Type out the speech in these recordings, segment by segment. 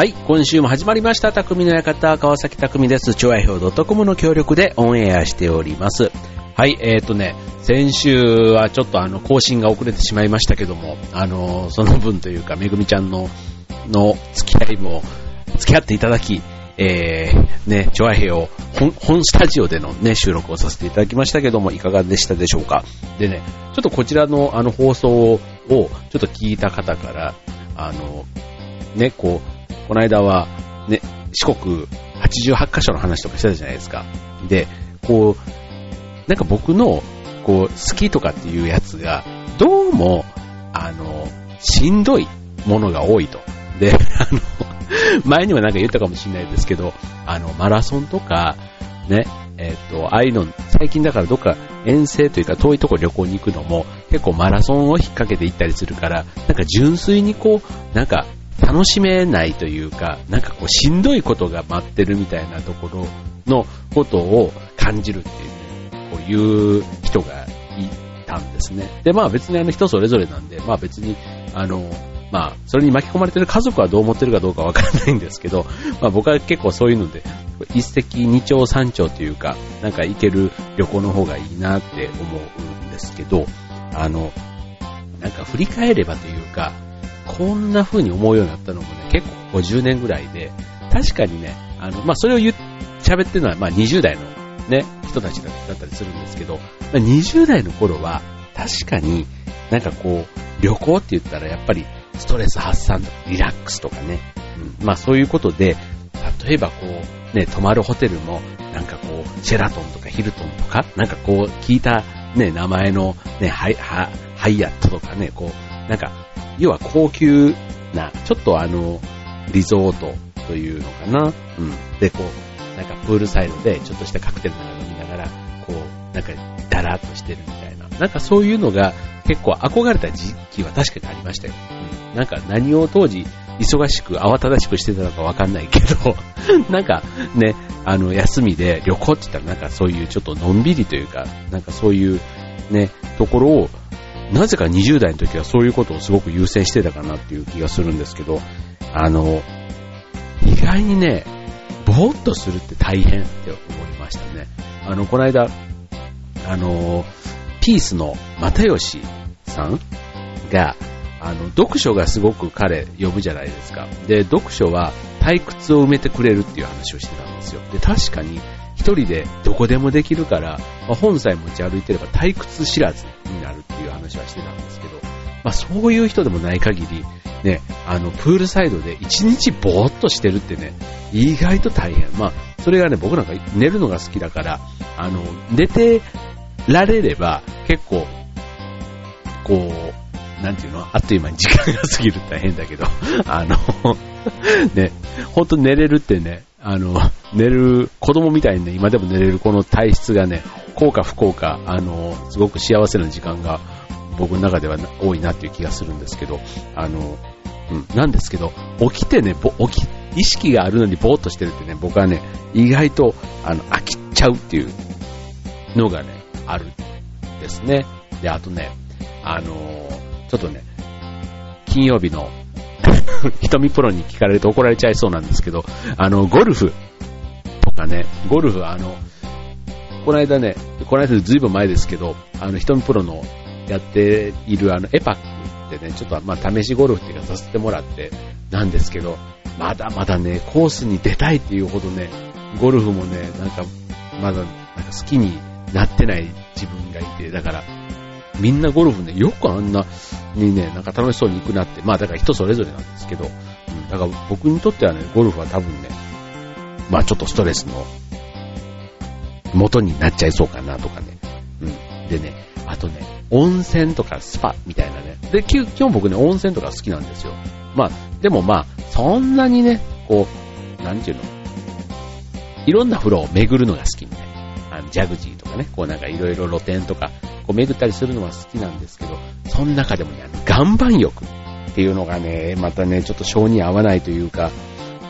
はい、今週も始まりました、匠の館、川崎匠です。超愛表 .com の協力でオンエアしております。はい、えーとね、先週はちょっとあの、更新が遅れてしまいましたけども、あの、その分というか、めぐみちゃんの、の付き合いも、付き合っていただき、えー、ね、超愛平を本、本スタジオでのね、収録をさせていただきましたけども、いかがでしたでしょうか。でね、ちょっとこちらのあの放送を、ちょっと聞いた方から、あの、ね、こう、この間は、ね、四国88カ所の話とかしてたじゃないですか。で、こう、なんか僕の、こう、好きとかっていうやつが、どうも、あの、しんどいものが多いと。で、あの、前にもなんか言ったかもしれないですけど、あの、マラソンとか、ね、えっ、と、ああいうの、最近だからどっか遠征というか遠いとこ旅行に行くのも、結構マラソンを引っ掛けて行ったりするから、なんか純粋にこう、なんか楽しめないというか、なんかこうしんどいことが待ってるみたいなところのことを感じるっていうね、こういう人がいたんですね。で、まあ別にあの人それぞれなんで、まあ別に、あの、まあ、それに巻き込まれてる家族はどう思ってるかどうかわからないんですけど、まあ僕は結構そういうので、一石二鳥三鳥というか、なんか行ける旅行の方がいいなって思うんですけど、あの、なんか振り返ればというか、こんな風に思うようになったのもね、結構50年ぐらいで、確かにね、あの、まあ、それを言っ、喋ってるのは、まあ、20代のね、人たちだったりするんですけど、まあ、20代の頃は、確かになんかこう、旅行って言ったらやっぱりストレス発散とかリラックスとかね、うん、まあそういうことで、例えばこう、ね、泊まるホテルも、なんかこう、シェラトンとかヒルトンとか、なんかこう、聞いたね、名前のね、ハイ、ハイアットとかね、こう、なんか、要は高級な、ちょっとあの、リゾートというのかな。うん。で、こう、なんかプールサイドでちょっとしたカクテルなんか飲みながら、こう、なんかダラーっとしてるみたいな。なんかそういうのが結構憧れた時期は確かにありましたよ。うん。なんか何を当時忙しく慌ただしくしてたのかわかんないけど、なんかね、あの、休みで旅行って言ったらなんかそういうちょっとのんびりというか、なんかそういうね、ところをなぜか20代の時はそういうことをすごく優先してたかなっていう気がするんですけど、あの、意外にね、ぼーっとするって大変って思いましたね。あの、この間、あの、ピースの又吉さんが、あの、読書がすごく彼読むじゃないですか。で、読書は退屈を埋めてくれるっていう話をしてたんですよ。で、確かに一人でどこでもできるから、まあ、本さえ持ち歩いてれば退屈知らずになるっはしてたんですけど、まあそういう人でもない限り、ね、あの、プールサイドで一日ぼーっとしてるってね、意外と大変。まあ、それがね、僕なんか寝るのが好きだから、あの、寝てられれば結構、こう、なんていうのあっという間に時間が過ぎるって大変だけど、あの、ね、ほんと寝れるってね、あの、寝る、子供みたいにね、今でも寝れるこの体質がね、幸か不幸か、あの、すごく幸せな時間が僕の中では多いなっていう気がするんですけど、あの、うん、なんですけど、起きてね、ぼ起き、意識があるのにぼーっとしてるってね、僕はね、意外と、あの、飽きちゃうっていうのがね、あるんですね。で、あとね、あのちょっとね、金曜日の 瞳プロに聞かれると怒られちゃいそうなんですけど、あの、ゴルフとかね、ゴルフあの、この間ね、この間ずいぶん前ですけど、あの、瞳プロのやっているあの、エパックってね、ちょっとまあ試しゴルフっていうかさせてもらってなんですけど、まだまだね、コースに出たいっていうほどね、ゴルフもね、なんか、まだ、なんか好きになってない自分がいて、だから、みんなゴルフね、よくあんなにね、なんか楽しそうに行くなって、まあだから人それぞれなんですけど、うん、だから僕にとってはね、ゴルフは多分ね、まあちょっとストレスの元になっちゃいそうかなとかね。うん。でね、あとね、温泉とかスパみたいなね。で、基本僕ね、温泉とか好きなんですよ。まあ、でもまあ、そんなにね、こう、なんていうの、いろんな風呂を巡るのが好きみたいな。あの、ジャグジーとかね、こうなんかいろいろ露店とか、こう巡ったりするのは好きなんですけど、その中でもね、岩盤浴っていうのがね、またね、ちょっと性に合わないというか、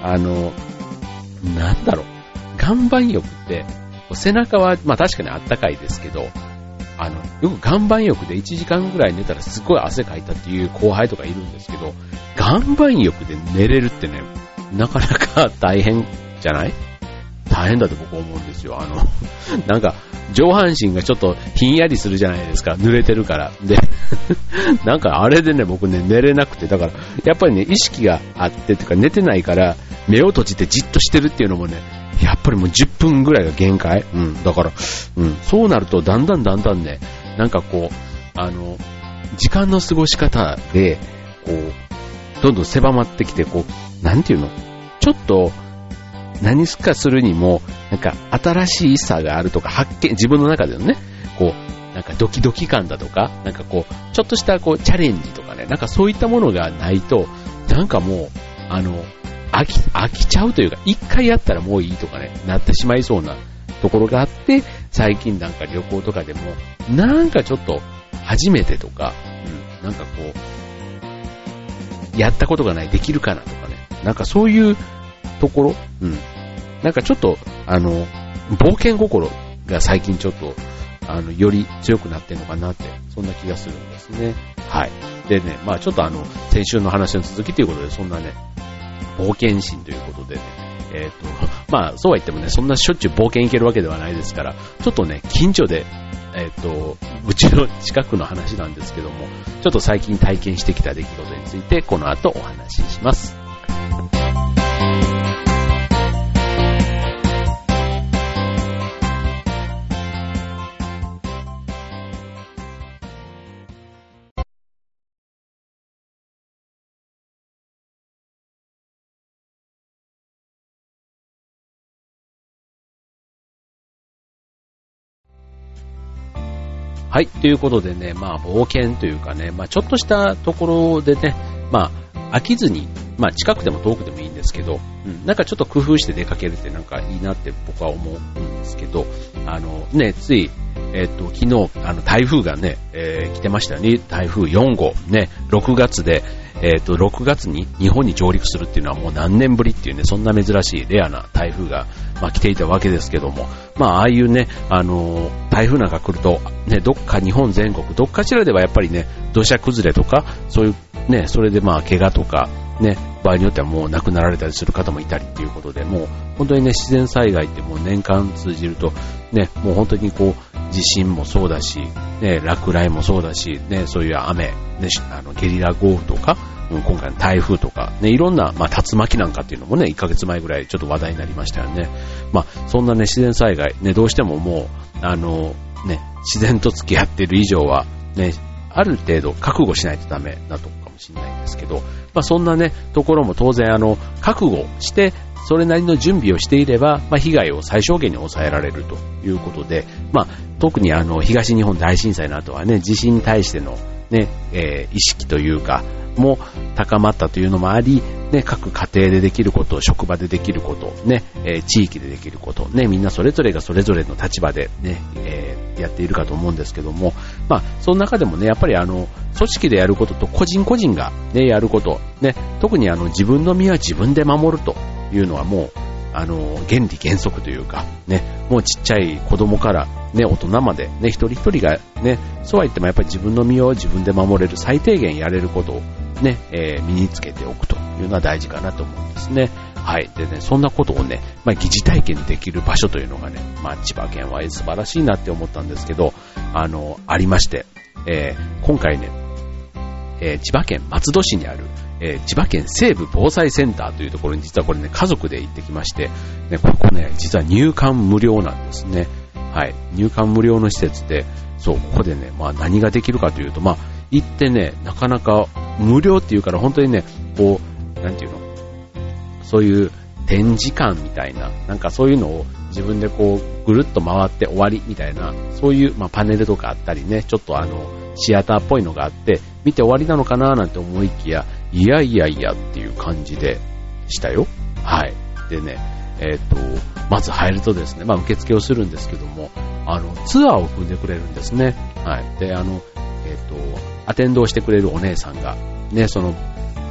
あの、なんだろう、岩盤浴って、背中は、まあ確かにあったかいですけど、あの、よく岩盤浴で1時間ぐらい寝たらすごい汗かいたっていう後輩とかいるんですけど、岩盤浴で寝れるってね、なかなか大変じゃない？大変だと僕思うんですよ。あの、なんか、上半身がちょっとひんやりするじゃないですか。濡れてるから。で、なんかあれでね、僕ね、寝れなくて、だから、やっぱりね、意識があってっていうか、寝てないから、目を閉じてじっとしてるっていうのもね、やっぱりもう10分ぐらいが限界。うん。だから、うん。そうなると、だんだんだんだんね、なんかこう、あの、時間の過ごし方で、こう、どんどん狭まってきて、こう、なんていうの？ちょっと、何すかするにも、なんか新しいさがあるとか発見、自分の中でのね、こう、なんかドキドキ感だとか、なんかこう、ちょっとしたこうチャレンジとかね、なんかそういったものがないと、なんかもう、あの、飽き、飽きちゃうというか、一回やったらもういいとかね、なってしまいそうなところがあって、最近なんか旅行とかでも、なんかちょっと初めてとか、うん、なんかこう、やったことがない、できるかなとかね、なんかそういうところ、うん。なんかちょっと、あの、冒険心が最近ちょっと、あの、より強くなってるのかなって、そんな気がするんですね。はい。でね、まあちょっとあの、先週の話の続きということで、そんなね、冒険心ということでね、えっ、ー、と、まあそうは言ってもね、そんなしょっちゅう冒険行けるわけではないですから、ちょっとね、近所で、えっ、ー、と、うちの近くの話なんですけども、ちょっと最近体験してきた出来事について、この後お話しします。はい、ということでね、まあ冒険というかね、まあちょっとしたところでね、まあ飽きずに、まあ近くでも遠くでもいいんですけど、うん、なんかちょっと工夫して出かけるってなんかいいなって僕は思うんですけど、あのね、つい、えっ、と、昨日、あの台風がね、えー、来てましたよね、台風4号、ね、6月で、えっ、と、6月に日本に上陸するっていうのはもう何年ぶりっていうね、そんな珍しいレアな台風が、まあ、来ていたわけですけども、まあ、ああいうね、あのー、台風なんか来ると、ね、どっか日本全国、どっかしらではやっぱりね、土砂崩れとか、そういうね、それでまあ、怪我とか、ね、場合によってはもう亡くなられたりする方もいたりっていうことで、もう本当にね、自然災害ってもう年間通じると、ね、もう本当にこう、地震もそうだし、ね、落雷もそうだし、ね、そういう雨、ね、あのゲリラ豪雨とか、今回の台風とか、ね、いろんな、まあ、竜巻なんかっていうのもね、1ヶ月前ぐらいちょっと話題になりましたよね。まあ、そんなね、自然災害、ね、どうしてももう、あの、ね、自然と付き合ってる以上は、ね、ある程度覚悟しないとダメなとしれないんですけど、まあ、そんなね、ところも当然あの、覚悟して、それなりの準備をしていれば、まあ、被害を最小限に抑えられるということで、まあ、特にあの、東日本大震災の後はね、地震に対してのね、えー、意識というか、も高まったというのもあり、ね、各家庭でできること、職場でできること、ね、えー、地域でできること、ね、みんなそれぞれがそれぞれの立場でね、えー、やっているかと思うんですけども、まあ、その中でもね、やっぱりあの、組織でやることと個人個人がね、やること、ね、特にあの、自分の身は自分で守るというのはもう、あの、原理原則というか、ね、もうちっちゃい子供から、ね、大人まで、ね、一人一人が、ね、そうは言ってもやっぱり自分の身を自分で守れる、最低限やれることを、ね、えー、身につけておくというのは大事かなと思うんですね。はい。でね、そんなことをね、まあ、疑似体験できる場所というのがね、まあ、千葉県は素晴らしいなって思ったんですけど、あの、ありまして、えー、今回ね、えー、千葉県松戸市にある、えー、千葉県西部防災センターというところに実はこれね、家族で行ってきまして、ね、ここね、実は入館無料なんですね。はい。入館無料の施設で、そう、ここでね、まあ何ができるかというと、まあ、行ってね、なかなか無料っていうから本当にね、こう、なんていうの、そういう展示館みたいな、なんかそういうのを自分でこう、ぐるっと回って終わりみたいな、そういう、まあ、パネルとかあったりね、ちょっとあの、シアターっぽいのがあって、見て終わりなのかななんて思いきや、いやいやいやっていう感じでしたよ。はい。でね、えっ、と、まず入るとですね、まあ受付をするんですけども、あの、ツアーを組んでくれるんですね。はい。で、あの、えっ、と、アテンドをしてくれるお姉さんが、ね、その、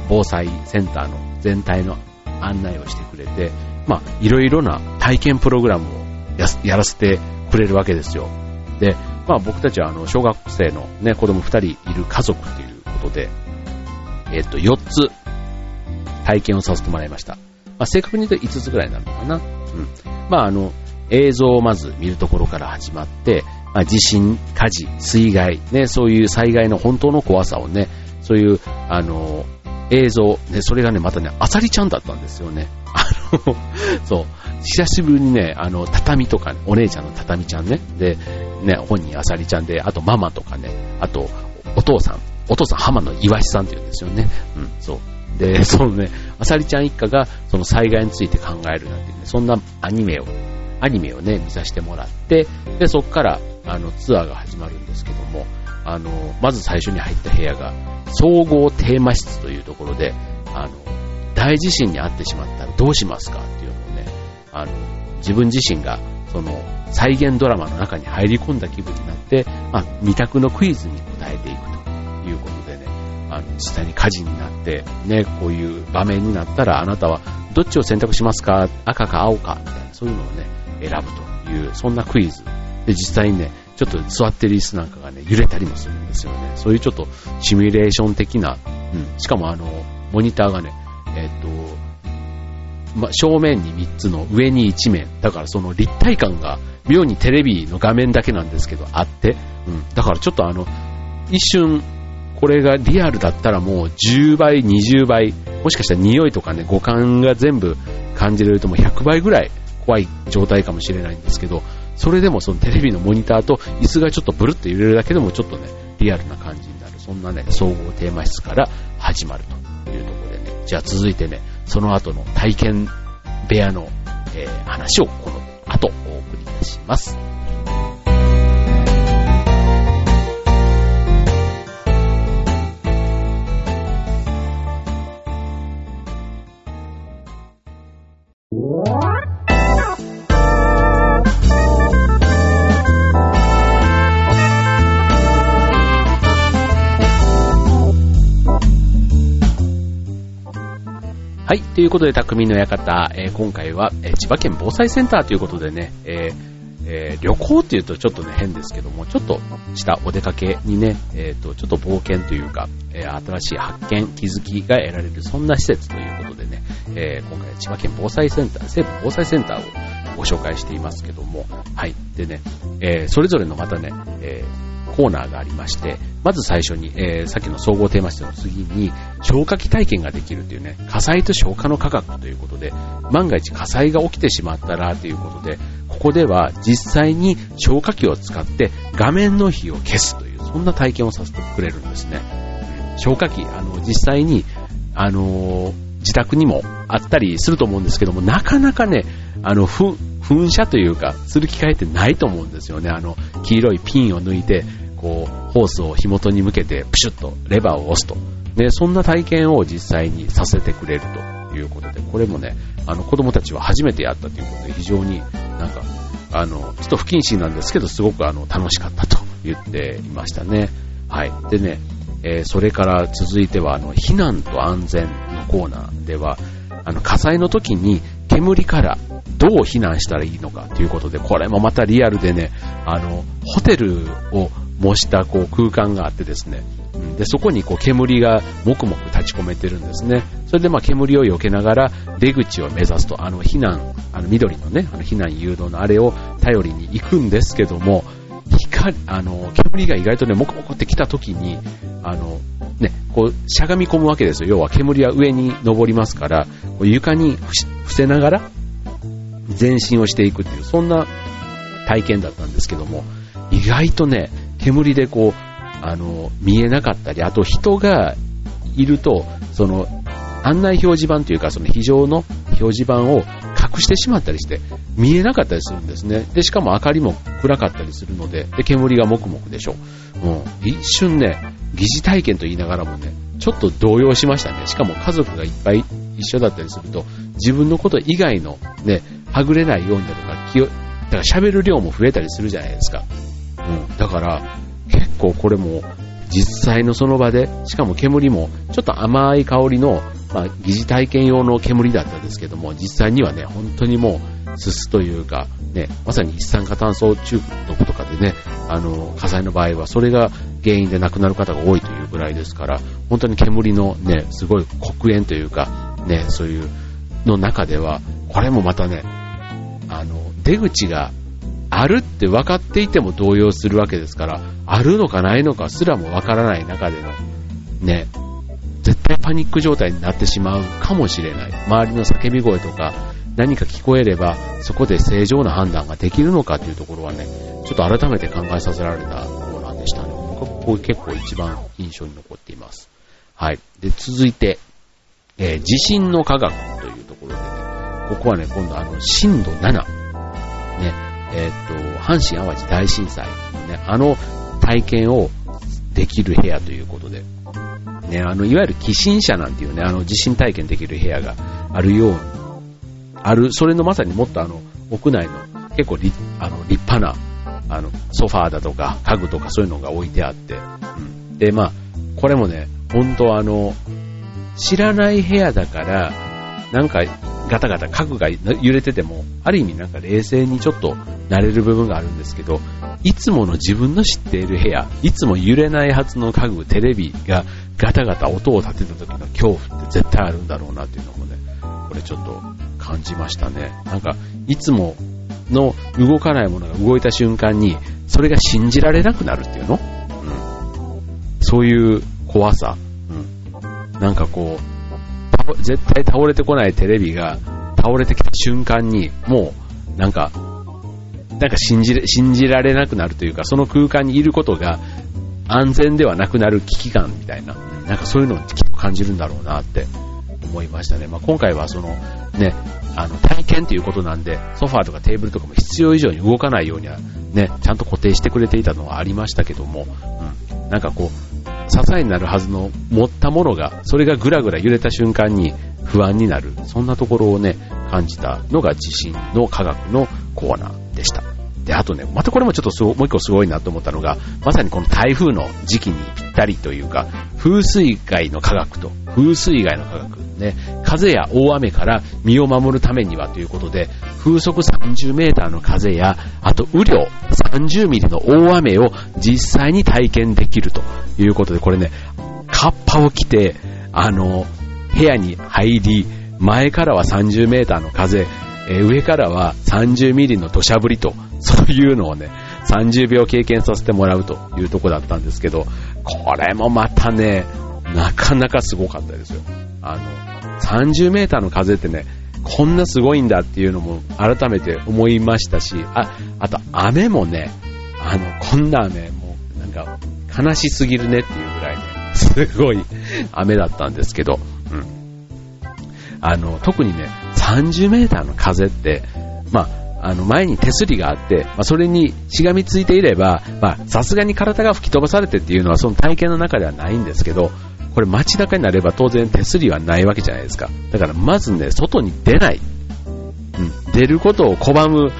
防災センターの全体の案内をしてくれて、まあ、いろいろな体験プログラムをやらせてくれるわけですよ。で、まあ僕たちはあの、小学生のね、子供2人いる家族っていうことで、えっと、4つ体験をさせてもらいました。あ、正確に言うと5つぐらいになるのかな。うん。まあ、あの、映像をまず見るところから始まって、まあ、地震、火事、水害、ね、そういう災害の本当の怖さをね、そういう、あの、映像、ね、それがね、またね、あさりちゃんだったんですよね。あの、そう、久しぶりにね、あの、畳とか、ね、お姉ちゃんの畳ちゃんね、で、ね、本人あさりちゃんで、あとママとかね、あと、お父さん、お父さん浜野岩しさんって言うんですよね。うん、そう。で、そのね、あさりちゃん一家がその災害について考えるなんていうね、そんなアニメを、アニメをね、見させてもらって、で、そっから、あの、ツアーが始まるんですけども、あの、まず最初に入った部屋が、総合テーマ室というところで、あの、大地震に遭ってしまったらどうしますかっていうのをね、あの、自分自身が、その、再現ドラマの中に入り込んだ気分になって、まあ、二択のクイズに答えていくということでね、あの、実際に火事になって、ね、こういう場面になったら、あなたはどっちを選択しますか？赤か青か？みたいな、そういうのをね、選ぶという、そんなクイズ。で、実際にね、ちょっと座ってる椅子なんかがね、揺れたりもするんですよね。そういうちょっとシミュレーション的な、うん、しかもあの、モニターがね、えっ、と、ま、正面に3つの上に1面。だからその立体感が妙にテレビの画面だけなんですけど、あって、うん。だからちょっとあの、一瞬、これがリアルだったらもう10倍、20倍、もしかしたら匂いとかね、五感が全部感じれるともう100倍ぐらい怖い状態かもしれないんですけど、それでもそのテレビのモニターと椅子がちょっとブルッと揺れるだけでもちょっとね、リアルな感じになる。そんなね、総合テーマ室から始まるというところでね。じゃあ続いてね、その後の体験部屋の、えー、話をこの後お送りいたします。はい。ということで、匠の館、えー、今回は、えー、千葉県防災センターということでね、えーえ、旅行っていうとちょっとね、変ですけども、ちょっとしたお出かけにね、えっ、と、ちょっと冒険というか、え新しい発見、気づきが得られる、そんな施設ということでね、え今回は千葉県防災センター、西部防災センターをご紹介していますけども、はい。でね、えそれぞれのまたね、えコーナーがありまして、まず最初に、えー、さっきの総合テーマ室の次に、消火器体験ができるというね、火災と消火の科学ということで、万が一火災が起きてしまったらということで、ここでは実際に消火器を使って画面の火を消すという、そんな体験をさせてくれるんですね。消火器、あの、実際に、あのー、自宅にもあったりすると思うんですけども、なかなかね、あの、噴射というか、する機会ってないと思うんですよね。あの、黄色いピンを抜いて、こう、ホースを火元に向けてプシュッとレバーを押すと。ね、そんな体験を実際にさせてくれるということで、これもね、あの子供たちは初めてやったということで、非常になんか、あの、ちょっと不謹慎なんですけど、すごくあの、楽しかったと言っていましたね。はい。でね、えー、それから続いては、あの、避難と安全のコーナーでは、あの、火災の時に煙からどう避難したらいいのかということで、これもまたリアルでね、あの、ホテルを模したこう空間があってですね、でそこにこう煙がもくもく立ち込めてるんですね。それでまあ煙を避けながら出口を目指すと、あの避難、あの緑のね、あの避難誘導のあれを頼りに行くんですけども、光、あの、煙が意外とね、もくもくって来た時に、あの、ね、こう、しゃがみ込むわけですよ。要は煙は上に登りますから、床に伏せながら前進をしていくっていう、そんな体験だったんですけども、意外とね、煙でこう、あの、見えなかったり、あと人がいると、その、案内表示板というか、その非常の表示板を隠してしまったりして、見えなかったりするんですね。で、しかも明かりも暗かったりするので、で、煙がもくもくでしょう。もう、一瞬ね、疑似体験と言いながらもね、ちょっと動揺しましたね。しかも家族がいっぱい一緒だったりすると、自分のこと以外のね、はぐれないようになるとか、気を、だから喋る量も増えたりするじゃないですか。うん。だから、結構これも、実際のその場で、しかも煙も、ちょっと甘い香りの、まあ、疑似体験用の煙だったんですけども、実際にはね、本当にもう、すすというか、ね、まさに一酸化炭素中毒とかでね、あの、火災の場合は、それが原因で亡くなる方が多いというぐらいですから、本当に煙のね、すごい黒煙というか、ね、そういう、の中では、これもまたね、あの、出口があるって分かっていても動揺するわけですから、あるのかないのかすらも分からない中での、ね、絶対パニック状態になってしまうかもしれない。周りの叫び声とか何か聞こえれば、そこで正常な判断ができるのかというところはね、ちょっと改めて考えさせられたところなんでしたね。僕はここ結構一番印象に残っています。はい。で、続いて、えー、地震の科学というところでね、ここはね、今度あの、震度7、えー、っと、阪神淡路大震災、ね、あの体験をできる部屋ということで、ね、あの、いわゆる寄進者なんていうね、あの、地震体験できる部屋があるよう、ある、それのまさにもっとあの、屋内の結構立あの立派な、あの、ソファーだとか家具とかそういうのが置いてあって、うん。で、まあ、これもね、本当あの、知らない部屋だから、なんかガタガタ家具が揺れてても、ある意味なんか冷静にちょっと慣れる部分があるんですけど、いつもの自分の知っている部屋、いつも揺れないはずの家具、テレビがガタガタ音を立てた時の恐怖って絶対あるんだろうなっていうのもね、これちょっと感じましたね。なんか、いつもの動かないものが動いた瞬間に、それが信じられなくなるっていうの？うん。そういう怖さ。うん。なんかこう、絶対倒れてこないテレビが倒れてきた瞬間に、もう、なんか、なんか信じ信じられなくなるというか、その空間にいることが安全ではなくなる危機感みたいな、なんかそういうのをきっと感じるんだろうなって思いましたね。まあ、今回はその、ね、あの、体験ということなんで、ソファーとかテーブルとかも必要以上に動かないようには、ね、ちゃんと固定してくれていたのはありましたけども、うん、なんかこう、支えになるはずの持ったものが、それがぐらぐら揺れた瞬間に不安になる、そんなところをね、感じたのが地震の科学のコーナー。で。あとね、またこれもちょっとすごもう一個すごいなと思ったのが、まさにこの台風の時期にぴったりというか、風水害の科学と風水害の科学、ね、風や大雨から身を守るためにはということで、風速30メーターの風や、あと雨量30ミリの大雨を実際に体験できるということで、これね、カッパを着て、あの、部屋に入り、前からは30メーターの風、え上からは30ミリの土砂降りと、そういうのをね、30秒経験させてもらうというとこだったんですけど、これもまたね、なかなかすごかったですよ。あの、30メーターの風ってね、こんなすごいんだっていうのも改めて思いましたし、あ、あと雨もね、あの、こんな雨、もうなんか悲しすぎるねっていうぐらいね、すごい雨だったんですけど、うん。あの、特にね、30メーターの風って、まあ、あの、前に手すりがあって、まあ、それにしがみついていれば、ま、さすがに体が吹き飛ばされてっていうのはその体験の中ではないんですけど、これ街中になれば当然手すりはないわけじゃないですか。だからまずね、外に出ない。うん、出ることを拒む、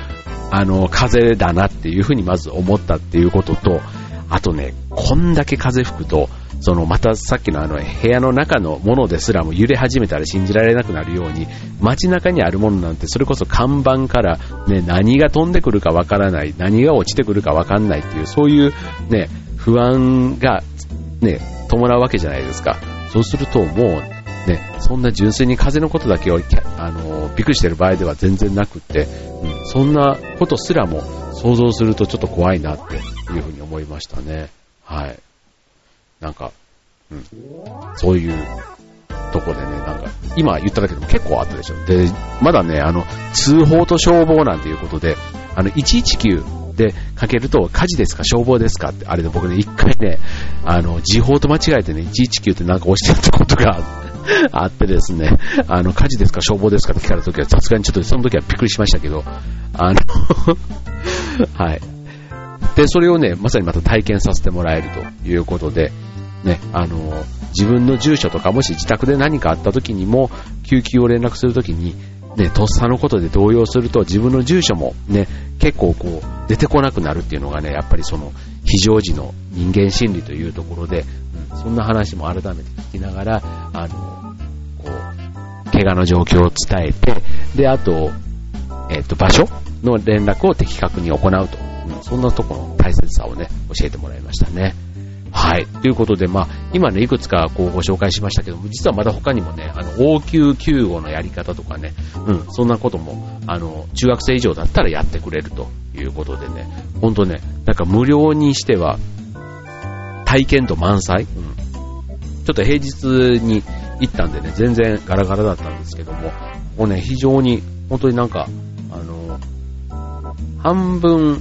あの、風だなっていうふうにまず思ったっていうことと、あとね、こんだけ風吹くと、そのまたさっきのあの部屋の中のものですらも揺れ始めたら信じられなくなるように街中にあるものなんてそれこそ看板からね何が飛んでくるかわからない何が落ちてくるかわかんないっていうそういうね不安がね伴うわけじゃないですか。そうするともうねそんな純粋に風のことだけをあのびっくりしてる場合では全然なくって、うん、そんなことすらも想像するとちょっと怖いなっていうふうに思いましたねはいなんか、うん。そういうとこでね、なんか、今言っただけでも結構あったでしょ。で、まだね、あの、通報と消防なんていうことで、あの、119でかけると、火事ですか消防ですかって、あれで僕ね、一回ね、あの、時報と間違えてね、119ってなんか押してるってことが あってですね、あの、火事ですか消防ですかって聞かれた時は、さすがにちょっとその時はびっくりしましたけど、あの はい。で、それをね、まさにまた体験させてもらえるということで、ね、あの、自分の住所とかもし自宅で何かあった時にも、救急を連絡するときに、ね、とっさのことで動揺すると自分の住所もね、結構こう出てこなくなるっていうのがね、やっぱりその非常時の人間心理というところで、うん、そんな話も改めて聞きながら、あの、こう、怪我の状況を伝えて、で、あと、えっ、と、場所の連絡を的確に行うと、うん、そんなところの大切さをね、教えてもらいましたね。はい。ということで、まあ、今ね、いくつかこうご紹介しましたけども、実はまだ他にもね、あの、応急救護のやり方とかね、うん、そんなことも、あの、中学生以上だったらやってくれるということでね、ほんとね、なんか無料にしては、体験度満載、うん、ちょっと平日に行ったんでね、全然ガラガラだったんですけども、もうね、非常に、本当になんか、半分、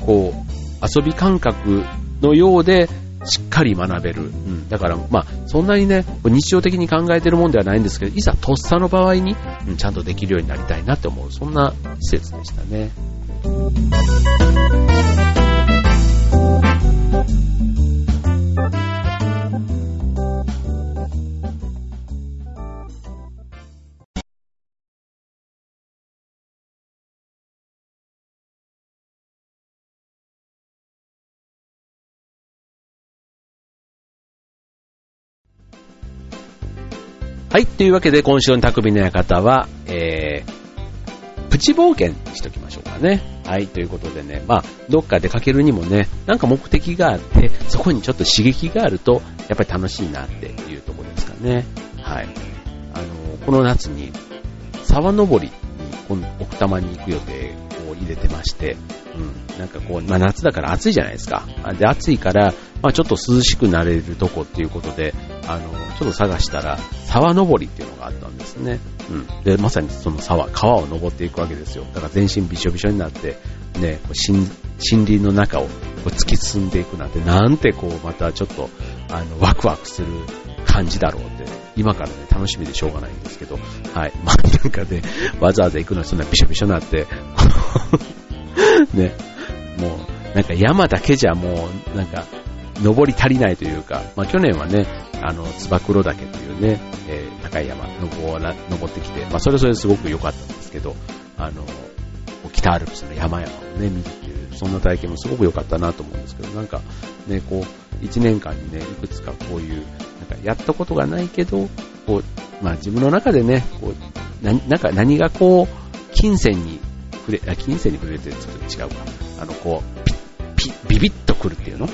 こう、遊び感覚のようで、しっかり学べる。うん。だから、まあ、そんなにね、日常的に考えてるもんではないんですけど、いざとっさの場合に、うん、ちゃんとできるようになりたいなって思う、そんな施設でしたね。はい。というわけで、今週の匠の館は、えー、プチ冒険しときましょうかね。はい。ということでね、まあ、どっか出かけるにもね、なんか目的があって、そこにちょっと刺激があると、やっぱり楽しいなっていうところですかね。はい。あの、この夏に、沢登りに、奥多摩に行く予定を入れてまして、うん。なんかこう、まあ夏だから暑いじゃないですか。で、暑いから、まあちょっと涼しくなれるとこっていうことで、あの、ちょっと探したら、沢登りっていうのがあったんですね。うん。で、まさにその沢、川を登っていくわけですよ。だから全身びしょびしょになって、ね、森林の中を突き進んでいくなんて、なんてこう、またちょっと、あの、ワクワクする感じだろうって、今からね、楽しみでしょうがないんですけど、はい。まあ、なんかね、わざわざ行くのにそんなびしょびしょになって、ね、もう、なんか山だけじゃもう、なんか、登り足りないというか、まあ去年はね、あの、つば九郎岳というね、えー、高い山登ら、登ってきて、まあそれそれすごく良かったんですけど、あの、北アルプスの山々をね、見るっていう、そんな体験もすごく良かったなと思うんですけど、なんか、ね、こう、一年間にね、いくつかこういう、なんかやったことがないけど、こう、まあ自分の中でね、こう、ななんか何がこう、金銭に触れ、あ、金銭に触れてちょっと違うか。あの、こう、ピッ、ピッ、ビビッとくるっていうの？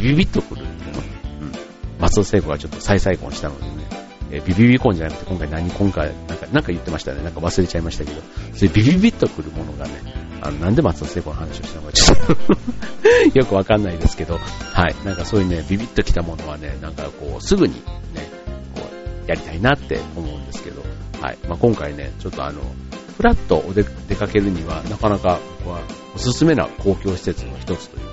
ビビビッとくるっていう。ん。松尾聖子がちょっと再再婚したのでね、えー、ビビビコンじゃなくて今回何コンか、なんか、なんか言ってましたね。なんか忘れちゃいましたけど、そういうビビビッとくるものがね、あの、なんで松尾聖子の話をしたのかちょっと よくわかんないですけど、はい。なんかそういうね、ビビッときたものはね、なんかこう、すぐにね、こう、やりたいなって思うんですけど、はい。まあ、今回ね、ちょっとあの、フラッとお出かけるには、なかなかここは、おすすめな公共施設の一つという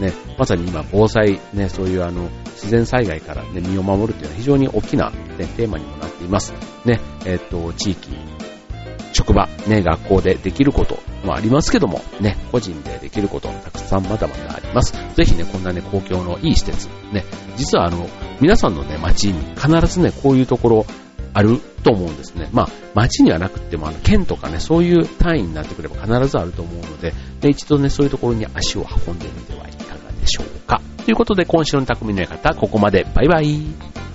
ね、まさに今防災、ね、そういうあの、自然災害からね、身を守るというのは非常に大きな、ね、テーマにもなっています。ね、えっ、と、地域、職場、ね、学校でできることもありますけども、ね、個人でできることたくさんまだまだあります。ぜひね、こんなね、公共のいい施設、ね、実はあの、皆さんのね、街に必ずね、こういうところあると思うんですね。まあ、町にはなくても、あの、県とかね、そういう単位になってくれば必ずあると思うので、で一度ね、そういうところに足を運んでみてはいかがでしょうか。ということで、今週の匠の館、ここまで。バイバイ。